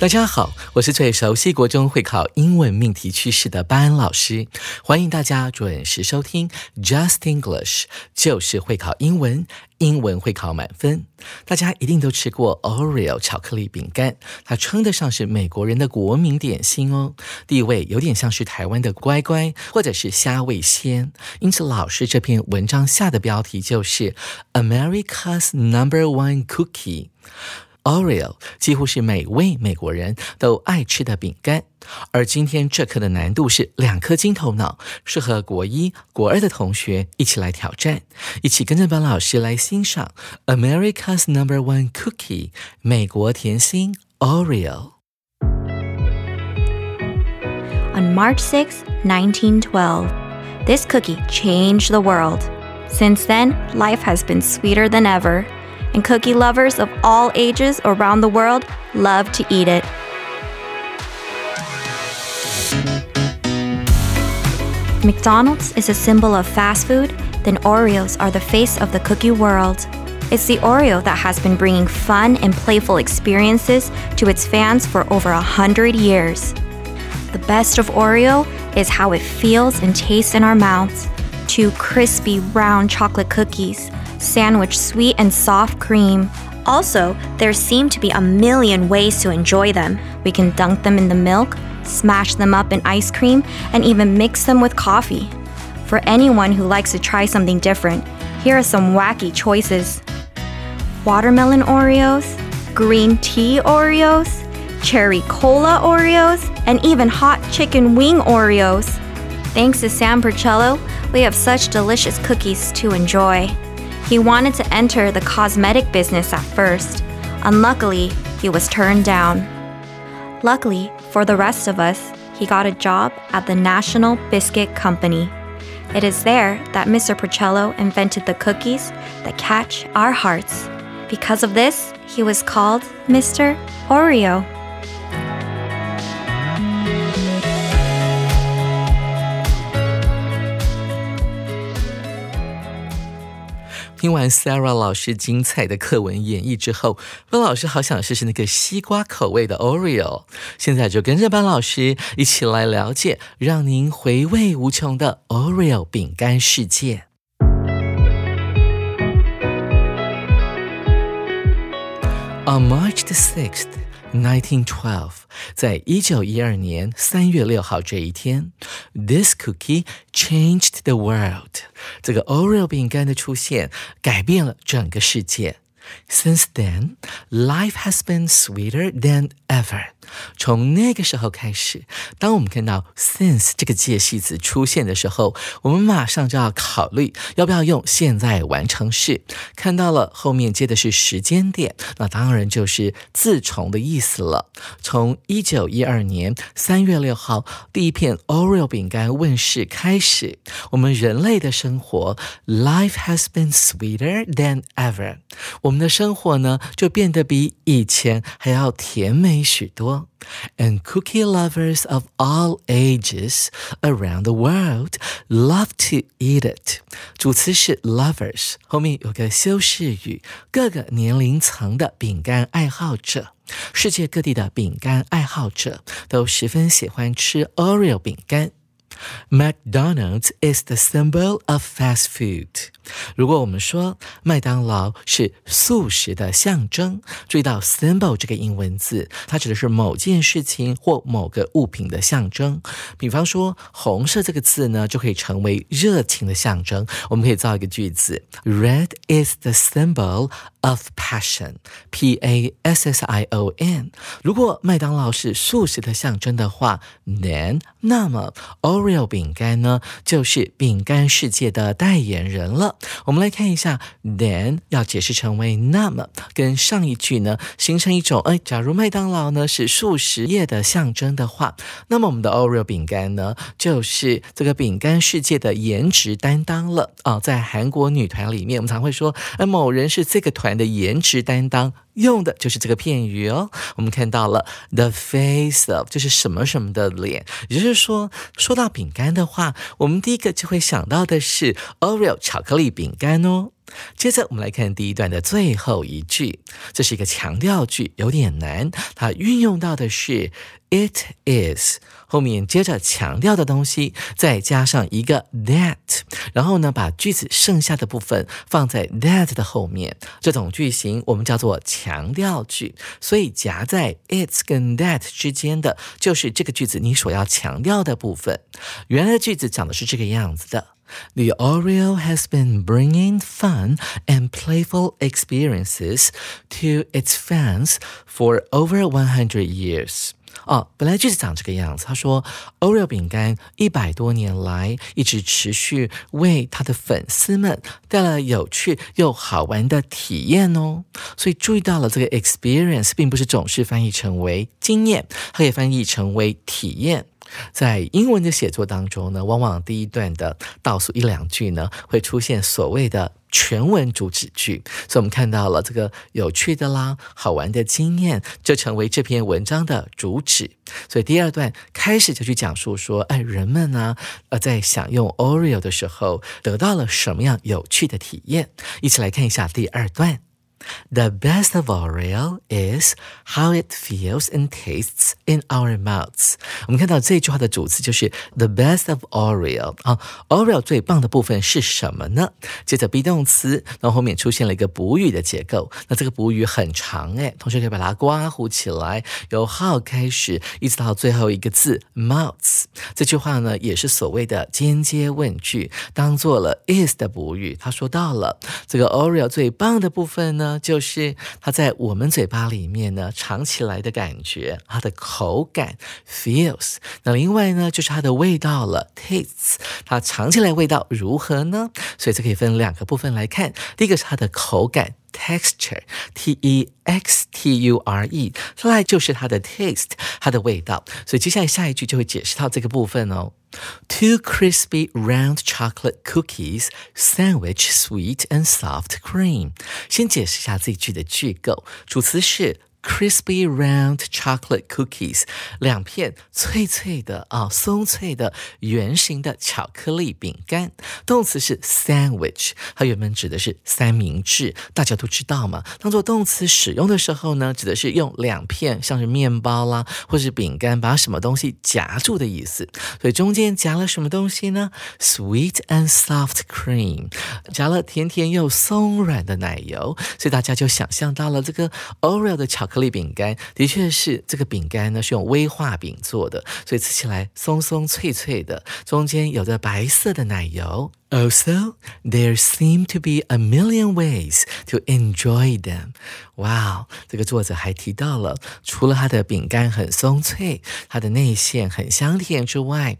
大家好，我是最熟悉国中会考英文命题趋势的班老师，欢迎大家准时收听 Just English，就是会考英文，英文会考满分。大家一定都吃过 Oreo 巧克力饼干，它称得上是美国人的国民点心哦，地位有点像是台湾的乖乖或者是虾味鲜。因此，老师这篇文章下的标题就是 America's Number One Cookie。Oreo 几乎是每位美国人都爱吃的饼干，而今天这课的难度是两颗金头脑，适合国一、国二的同学一起来挑战，一起跟着班老师来欣赏 America's Number One Cookie 美国甜心 Oreo。On March 6, 1912, this cookie changed the world. Since then, life has been sweeter than ever and cookie lovers of all ages around the world love to eat it. McDonald's is a symbol of fast food, then Oreos are the face of the cookie world. It's the Oreo that has been bringing fun and playful experiences to its fans for over a hundred years. The best of Oreo is how it feels and tastes in our mouths. Two crispy, round chocolate cookies sandwich sweet and soft cream. Also, there seem to be a million ways to enjoy them. We can dunk them in the milk, smash them up in ice cream, and even mix them with coffee. For anyone who likes to try something different, here are some wacky choices watermelon Oreos, green tea Oreos, cherry cola Oreos, and even hot chicken wing Oreos. Thanks to Sam Percello, we have such delicious cookies to enjoy. He wanted to enter the cosmetic business at first. Unluckily, he was turned down. Luckily, for the rest of us, he got a job at the National Biscuit Company. It is there that Mr. Porcello invented the cookies that catch our hearts. Because of this, he was called Mr. Oreo. 听完 Sarah 老师精彩的课文演绎之后，温老师好想试试那个西瓜口味的 Oreo。现在就跟着班老师一起来了解让您回味无穷的 Oreo 饼干世界。On March the sixth. 1912，在一九一二年三月六号这一天，this cookie changed the world。这个 Oreo 饼干的出现改变了整个世界。Since then, life has been sweeter than ever. 从那个时候开始，当我们看到 since 这个介系词出现的时候，我们马上就要考虑要不要用现在完成式。看到了后面接的是时间点，那当然就是自从的意思了。从一九一二年三月六号第一片 Oreo 饼干问世开始，我们人类的生活 life has been sweeter than ever。我们的生活呢，就变得比以前还要甜美许多。And cookie lovers of all ages around the world love to eat it。主词是 lovers，后面有个修饰语，各个年龄层的饼干爱好者，世界各地的饼干爱好者都十分喜欢吃 Oreo 饼干。McDonald's is the symbol of fast food。如果我们说麦当劳是素食的象征，注意到 symbol 这个英文字，它指的是某件事情或某个物品的象征。比方说，红色这个字呢，就可以成为热情的象征。我们可以造一个句子：Red is the symbol of passion，P A S S I O N。如果麦当劳是素食的象征的话，then 那么 Oreo 饼干呢，就是饼干世界的代言人了。我们来看一下，then 要解释成为那么，跟上一句呢形成一种，哎，假如麦当劳呢是素食业的象征的话，那么我们的 Oreo 饼干呢，就是这个饼干世界的颜值担当了啊。在韩国女团里面，我们常会说，哎，某人是这个团的颜值担当。用的就是这个片语哦。我们看到了 the face of，就是什么什么的脸。也就是说，说到饼干的话，我们第一个就会想到的是 Oreo 巧克力饼干哦。接着我们来看第一段的最后一句，这是一个强调句，有点难。它运用到的是 it is，后面接着强调的东西，再加上一个 that，然后呢，把句子剩下的部分放在 that 的后面。这种句型我们叫做强调句。所以夹在 it 跟 that 之间的就是这个句子你所要强调的部分。原来的句子讲的是这个样子的。The Oreo has been bringing fun and playful experiences to its fans for over 100 years. 哦，本来就是长这个样子。他说，Oreo 饼干一百多年来一直持续为他的粉丝们带来有趣又好玩的体验哦。所以注意到了这个 experience 并不是总是翻译成为经验，它可以翻译成为体验。 在英文的写作当中呢，往往第一段的倒数一两句呢，会出现所谓的全文主旨句，所以我们看到了这个有趣的啦、好玩的经验，就成为这篇文章的主旨。所以第二段开始就去讲述说，哎，人们呢，呃，在享用 Oreo 的时候，得到了什么样有趣的体验？一起来看一下第二段。The best of Oreo is how it feels and tastes in our mouths。我们看到这句话的主词就是 the best of Oreo 啊，Oreo 最棒的部分是什么呢？接着 be 动词，然后后面出现了一个补语的结构。那这个补语很长诶，同学可以把它刮胡起来，由 how 开始，一直到最后一个字 mouths。这句话呢，也是所谓的间接问句，当做了 is 的补语。他说到了这个 Oreo 最棒的部分呢。就是它在我们嘴巴里面呢尝起来的感觉，它的口感 feels。那另外呢就是它的味道了 tastes。它尝起来味道如何呢？所以这可以分两个部分来看。第一个是它的口感 texture，t e x t u r e，再来就是它的 taste，它的味道。所以接下来下一句就会解释到这个部分哦。Two crispy round chocolate cookies sandwich sweet and soft cream。先解释一下这句的句构，主词是。 Crispy round chocolate cookies，两片脆脆的啊，松脆的圆形的巧克力饼干。动词是 sandwich，它原本指的是三明治，大家都知道嘛。当做动词使用的时候呢，指的是用两片像是面包啦，或是饼干把什么东西夹住的意思。所以中间夹了什么东西呢？Sweet and soft cream，夹了甜甜又松软的奶油。所以大家就想象到了这个 Oreo 的巧。巧克力饼干的确是这个饼干呢，是用威化饼做的，所以吃起来松松脆脆的，中间有着白色的奶油。Also, there seem to be a million ways to enjoy them. 哇，这个作者还提到了，除了它的饼干很松脆，它的内馅很香甜之外。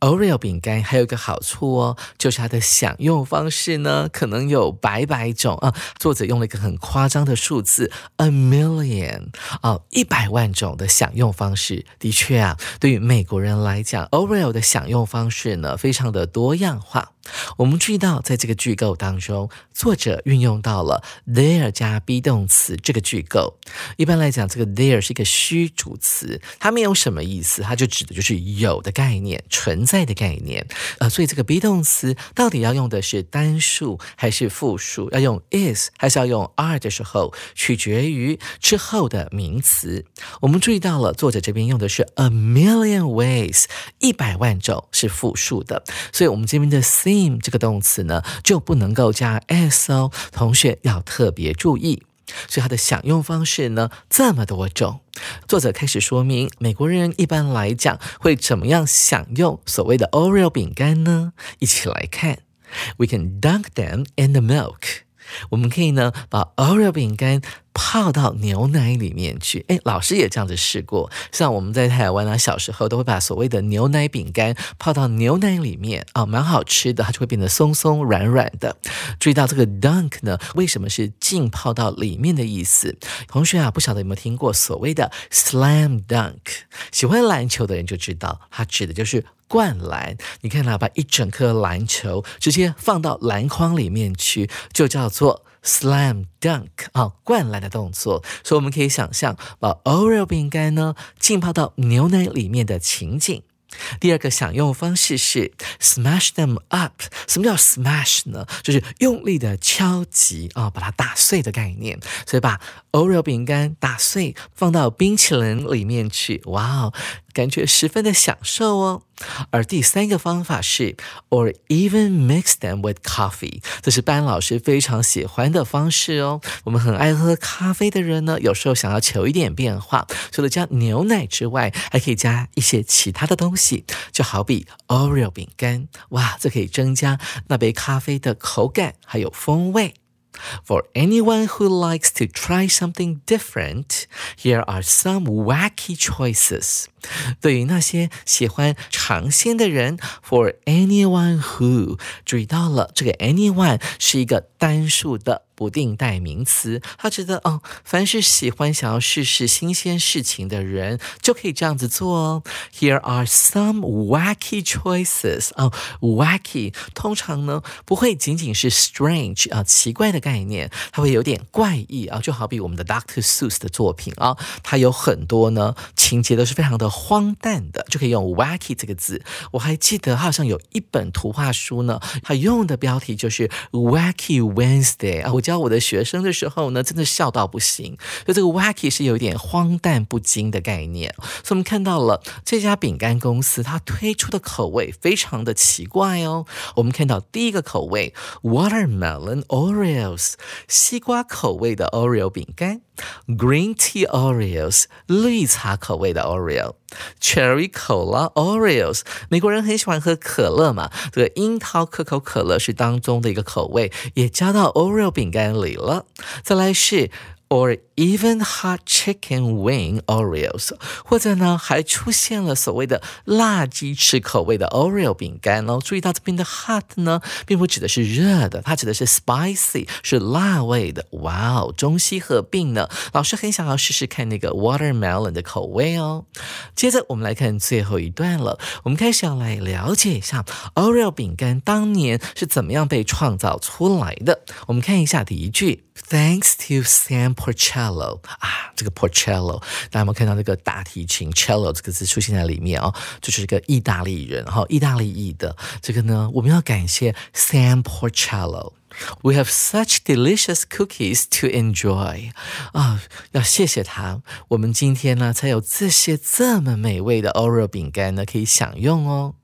Oreo 饼干还有一个好处哦，就是它的享用方式呢，可能有百百种啊。作者用了一个很夸张的数字，a million 啊，一百万种的享用方式。的确啊，对于美国人来讲，Oreo 的享用方式呢，非常的多样化。我们注意到，在这个句构当中，作者运用到了 there 加 be 动词这个句构。一般来讲，这个 there 是一个虚主词，它没有什么意思，它就指的就是有的概念、存在的概念。呃，所以这个 be 动词到底要用的是单数还是复数？要用 is 还是要用 are 的时候，取决于之后的名词。我们注意到了，作者这边用的是 a million ways，一百万种是复数的，所以我们这边的 see。这个动词呢就不能够加 s 哦，同学要特别注意。所以它的享用方式呢这么多种，作者开始说明美国人一般来讲会怎么样享用所谓的 Oreo 饼干呢？一起来看，We can dunk them in the milk。我们可以呢把 Oreo 饼干泡到牛奶里面去。哎，老师也这样子试过。像我们在台湾啊，小时候都会把所谓的牛奶饼干泡到牛奶里面啊，蛮好吃的，它就会变得松松软软的。注意到这个 dunk 呢，为什么是浸泡到里面的意思？同学啊，不晓得有没有听过所谓的 slam dunk？喜欢篮球的人就知道，它指的就是。灌篮，你看他把一整颗篮球直接放到篮筐里面去，就叫做 slam dunk 啊，灌篮的动作。所以我们可以想象，把 Oreo 饼干呢浸泡到牛奶里面的情景。第二个享用方式是 smash them up。什么叫 smash 呢？就是用力的敲击啊，把它打碎的概念。所以把 Oreo 饼干打碎，放到冰淇淋里面去。哇哦！感觉十分的享受哦。而第三个方法是，or even mix them with coffee，这是班老师非常喜欢的方式哦。我们很爱喝咖啡的人呢，有时候想要求一点变化，除了加牛奶之外，还可以加一些其他的东西，就好比 Oreo 饼干，哇，这可以增加那杯咖啡的口感还有风味。For anyone who likes to try something different, here are some wacky choices. 对于那些喜欢尝鲜的人，For anyone who，注意到了，这个 anyone 是一个单数的。不定代名词，他觉得哦，凡是喜欢想要试试新鲜事情的人，就可以这样子做哦。Here are some wacky choices 哦，wacky 通常呢不会仅仅是 strange 啊奇怪的概念，它会有点怪异啊，就好比我们的 Doctor Seuss 的作品啊，它有很多呢情节都是非常的荒诞的，就可以用 wacky 这个字。我还记得好像有一本图画书呢，它用的标题就是 Wacky Wednesday 啊，我。教我的学生的时候呢，真的笑到不行。就这个 wacky 是有一点荒诞不经的概念，所以我们看到了这家饼干公司它推出的口味非常的奇怪哦。我们看到第一个口味 watermelon Oreos 西瓜口味的 Oreo 饼干，green tea Oreos 绿茶口味的 Oreo Cherry Cola Oreos 美国人很喜欢喝可乐嘛，这个樱桃可口可乐是当中的一个口味，也加到 Oreo 饼。干里了，再来是。or even hot chicken wing Oreos，或者呢还出现了所谓的辣鸡翅口味的 Oreo 饼干哦。注意到这边的 hot 呢，并不指的是热的，它指的是 spicy，是辣味的。哇哦，中西合并呢。老师很想要试试看那个 watermelon 的口味哦。接着我们来看最后一段了，我们开始要来了解一下 Oreo 饼干当年是怎么样被创造出来的。我们看一下第一句。Thanks to Sam Porcello 啊，这个 Porcello，大家有没有看到这个大提琴 cello 这个字出现在里面哦？就是一个意大利人，哈，意大利裔的这个呢，我们要感谢 Sam Porcello。We have such delicious cookies to enjoy 啊，要谢谢他，我们今天呢才有这些这么美味的 Oreo 饼干呢可以享用哦。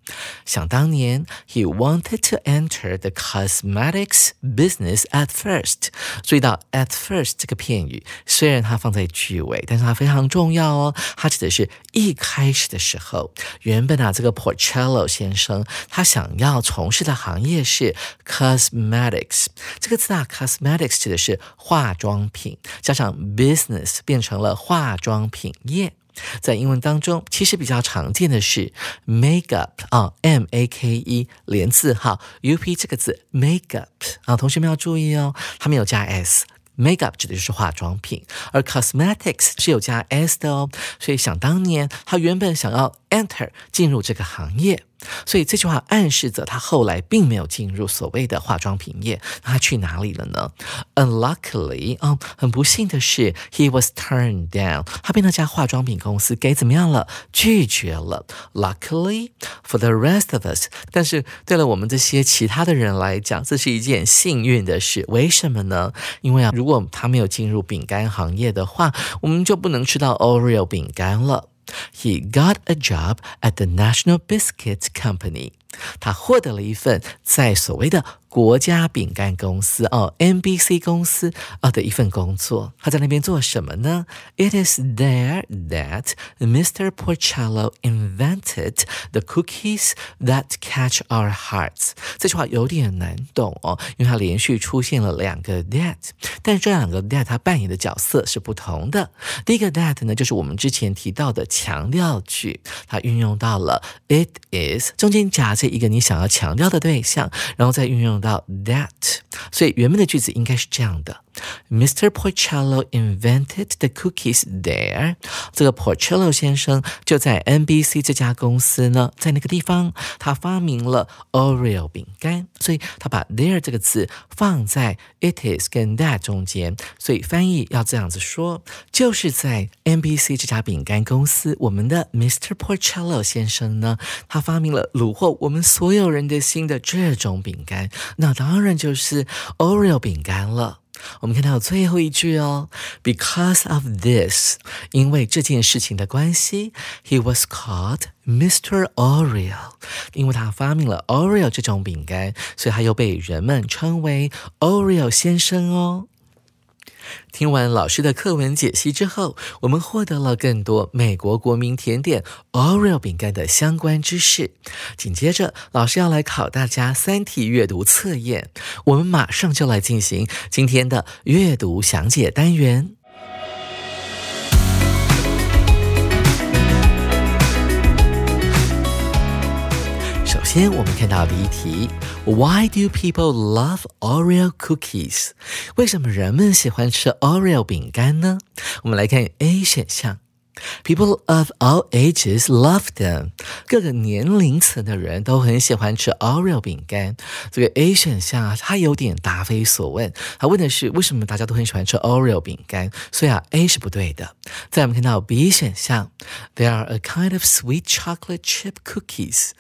想当年，he wanted to enter the cosmetics business at first。注意到 at first 这个片语，虽然它放在句尾，但是它非常重要哦。它指的是一开始的时候。原本啊，这个 Porcello 先生他想要从事的行业是 cosmetics。这个词啊，cosmetics 指的是化妆品，加上 business 变成了化妆品业。在英文当中，其实比较常见的是 makeup 啊，m a k e 连字号 u p 这个字 makeup 啊，同学们要注意哦，它没有加 s。makeup 指的就是化妆品，而 cosmetics 是有加 s 的哦。所以想当年，他原本想要 enter 进入这个行业。所以这句话暗示着他后来并没有进入所谓的化妆品业，他去哪里了呢？Unluckily，啊，很不幸的是，he was turned down，他被那家化妆品公司给怎么样了？拒绝了。Luckily for the rest of us，但是对了我们这些其他的人来讲，这是一件幸运的事。为什么呢？因为啊，如果他没有进入饼干行业的话，我们就不能吃到 Oreo 饼干了。He got a job at the National Biscuit Company. 他获得了一份在所谓的 国家饼干公司哦，NBC 公司啊的一份工作。他在那边做什么呢？It is there that Mr. Porcello invented the cookies that catch our hearts。这句话有点难懂哦，因为它连续出现了两个 that，但这两个 that 它扮演的角色是不同的。第一个 that 呢，就是我们之前提到的强调句，它运用到了 it is 中间夹着一个你想要强调的对象，然后再运用到 that，所以原本的句子应该是这样的。Mr. Porcello invented the cookies there。这个 Porcello 先生就在 NBC 这家公司呢，在那个地方，他发明了 Oreo 饼干，所以他把 there 这个字放在 it is 跟 that 中间，所以翻译要这样子说，就是在 NBC 这家饼干公司，我们的 Mr. Porcello 先生呢，他发明了虏获我们所有人的心的这种饼干，那当然就是 Oreo 饼干了。我们看到最后一句哦，Because of this，因为这件事情的关系，He was called Mr. Oreo，因为他发明了 Oreo 这种饼干，所以他又被人们称为 Oreo 先生哦。听完老师的课文解析之后，我们获得了更多美国国民甜点 Oreo 饼干的相关知识。紧接着，老师要来考大家三题阅读测验，我们马上就来进行今天的阅读详解单元。先我们看到第一题，Why do people love Oreo cookies？为什么人们喜欢吃 Oreo 饼干呢？我们来看 A 选项。People of all ages love them。各个年龄层的人都很喜欢吃 Oreo 饼干。这个 A 选项啊，它有点答非所问。它问的是为什么大家都很喜欢吃 Oreo 饼干，所以啊，A 是不对的。再我们看到 B 选项，They are a kind of sweet chocolate chip cookies。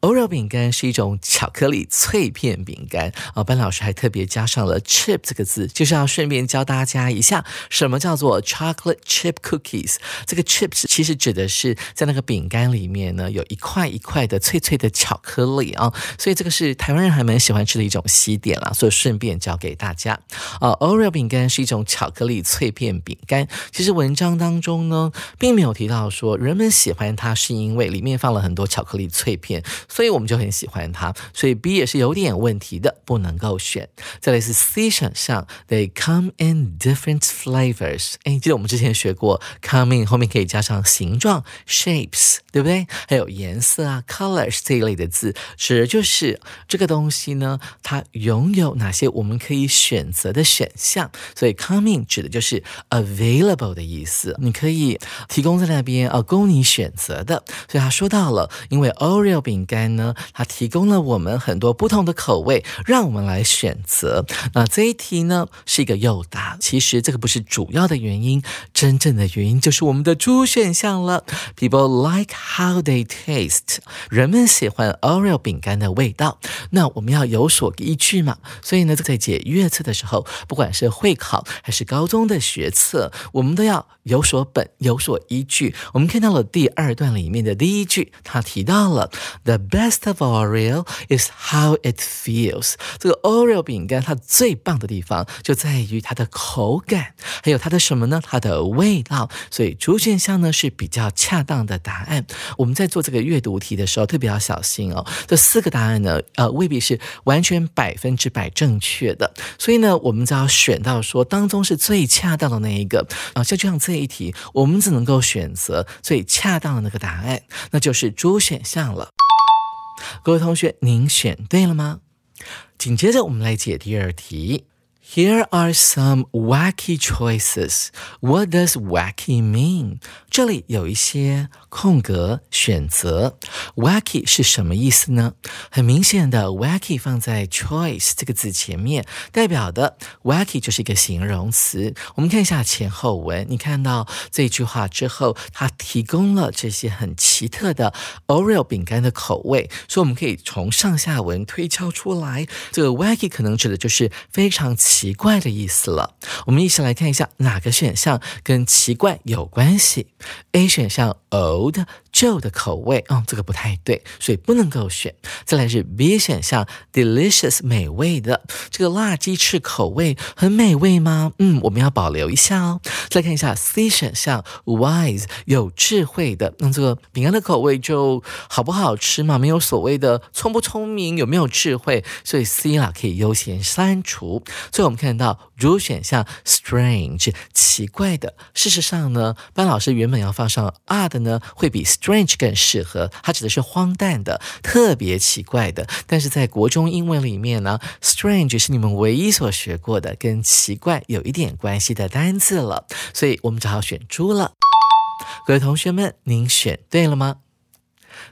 Oreo 饼干是一种巧克力脆片饼干啊。班老师还特别加上了 chip 这个字，就是要顺便教大家一下什么叫做 chocolate chip cookies。这个 chips 其实指的是在那个饼干里面呢，有一块一块的脆脆的巧克力啊，所以这个是台湾人还蛮喜欢吃的一种西点啦，所以顺便教给大家啊。Oreo 饼干是一种巧克力脆片饼干，其实文章当中呢，并没有提到说人们喜欢它是因为里面放了很多巧克力脆片，所以我们就很喜欢它，所以 B 也是有点问题的，不能够选。再来是 C 选项，They come in different flavors。哎，记得我们之前学过 come in 后面。可以加上形状 shapes，对不对？还有颜色啊 colors 这一类的字，指的就是这个东西呢，它拥有哪些我们可以选择的选项。所以 coming 指的就是 available 的意思，你可以提供在那边啊，供你选择的。所以他说到了，因为 Oreo 饼干呢，它提供了我们很多不同的口味，让我们来选择。那这一题呢是一个诱答，其实这个不是主要的原因，真正的原因就是我们的。出选项了，People like how they taste。人们喜欢 Oreo 饼干的味道。那我们要有所依据嘛？所以呢，在解阅测的时候，不管是会考还是高中的学测，我们都要有所本、有所依据。我们看到了第二段里面的第一句，他提到了 The best of Oreo is how it feels。这个 Oreo 饼干它最棒的地方就在于它的口感，还有它的什么呢？它的味道。所以主选。项呢是比较恰当的答案。我们在做这个阅读题的时候，特别要小心哦。这四个答案呢，呃，未必是完全百分之百正确的。所以呢，我们只要选到说当中是最恰当的那一个啊。像就像这一题，我们只能够选择最恰当的那个答案，那就是猪选项了。各位同学，您选对了吗？紧接着我们来解第二题。Here are some wacky choices. What does wacky mean? 这里有一些空格选择。Wacky 是什么意思呢？很明显的，wacky 放在 choice 这个字前面，代表的 wacky 就是一个形容词。我们看一下前后文，你看到这句话之后，它提供了这些很奇特的 Oreo 饼干的口味，所以我们可以从上下文推敲出来，这个 wacky 可能指的就是非常奇。奇怪的意思了，我们一起来看一下哪个选项跟奇怪有关系。A 选项 old 旧的口味，嗯，这个不太对，所以不能够选。再来是 B 选项，delicious 美味的这个辣鸡翅口味很美味吗？嗯，我们要保留一下哦。再看一下 C 选项，wise 有智慧的，那这个饼干的口味就好不好吃嘛？没有所谓的聪不聪明，有没有智慧，所以 C 啦可以优先删除。最后我们看到 D 选项，strange 奇怪的。事实上呢，班老师原本要放上 odd 呢，会比 strange 更适合，它指的是荒诞的、特别奇怪的。但是在国中英文里面呢，strange 是你们唯一所学过的跟奇怪有一点关系的单字了，所以我们只好选猪了。各位同学们，您选对了吗？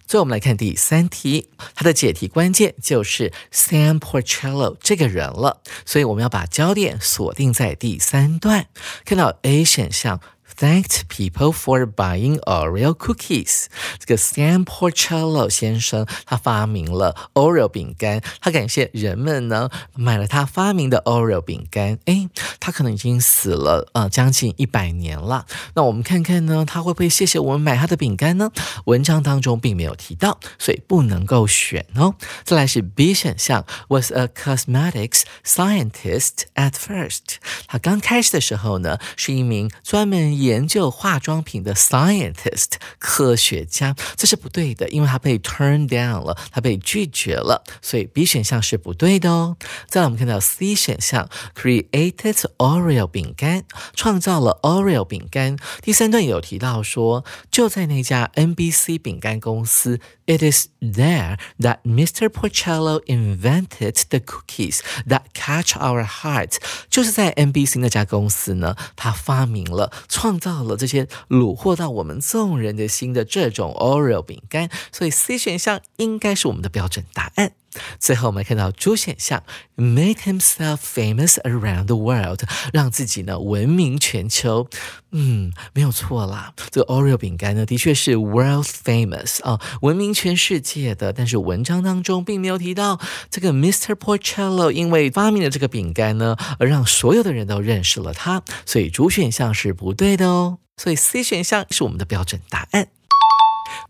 所以我们来看第三题，它的解题关键就是 Sam Porcello 这个人了，所以我们要把焦点锁定在第三段，看到 A 选项。Thanked people for buying Oreo cookies。这个 Sam Porcello 先生他发明了 Oreo 饼干，他感谢人们呢买了他发明的 Oreo 饼干。诶，他可能已经死了呃将近一百年了。那我们看看呢，他会不会谢谢我们买他的饼干呢？文章当中并没有提到，所以不能够选哦。再来是 B 选项，was a cosmetics scientist at first。他刚开始的时候呢，是一名专门研研究化妆品的 scientist 科学家，这是不对的，因为他被 turn down 了，他被拒绝了，所以 B 选项是不对的哦。再来，我们看到 C 选项 created Oreo 饼干，创造了 Oreo 饼干。第三段有提到说，就在那家 NBC 饼干公司，it is there that Mr. Porcello invented the cookies that catch our heart。就是在 NBC 那家公司呢，他发明了创。造了这些虏获到我们众人的心的这种 Oreo 饼干，所以 C 选项应该是我们的标准答案。最后我们看到主选项，make himself famous around the world，让自己呢闻名全球。嗯，没有错啦，这个 Oreo 饼干呢的确是 world famous 啊，闻名全世界的。但是文章当中并没有提到这个 Mr. Porcello 因为发明了这个饼干呢，而让所有的人都认识了他，所以主选项是不对的哦。所以 C 选项是我们的标准答案。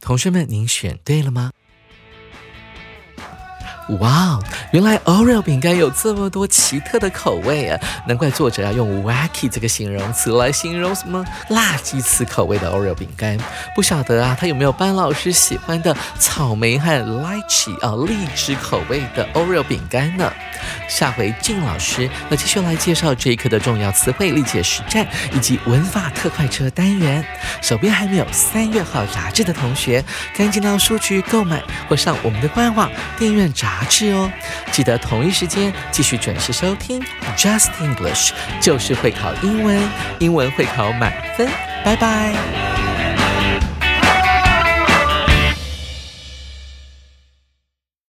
同学们，您选对了吗？哇哦，原来 Oreo 饼干有这么多奇特的口味啊！难怪作者要用 wacky 这个形容词来形容什么辣鸡翅口味的 Oreo 饼干。不晓得啊，他有没有班老师喜欢的草莓和 lychee 啊荔枝口味的 Oreo 饼干呢？下回静老师要继续来介绍这一课的重要词汇、历解实战以及文法特快车单元。手边还没有三月号杂志的同学，赶紧到书局购买或上我们的官网电院杂。杂志哦，记得同一时间继续准时收听 Just English，就是会考英文，英文会考满分，拜拜。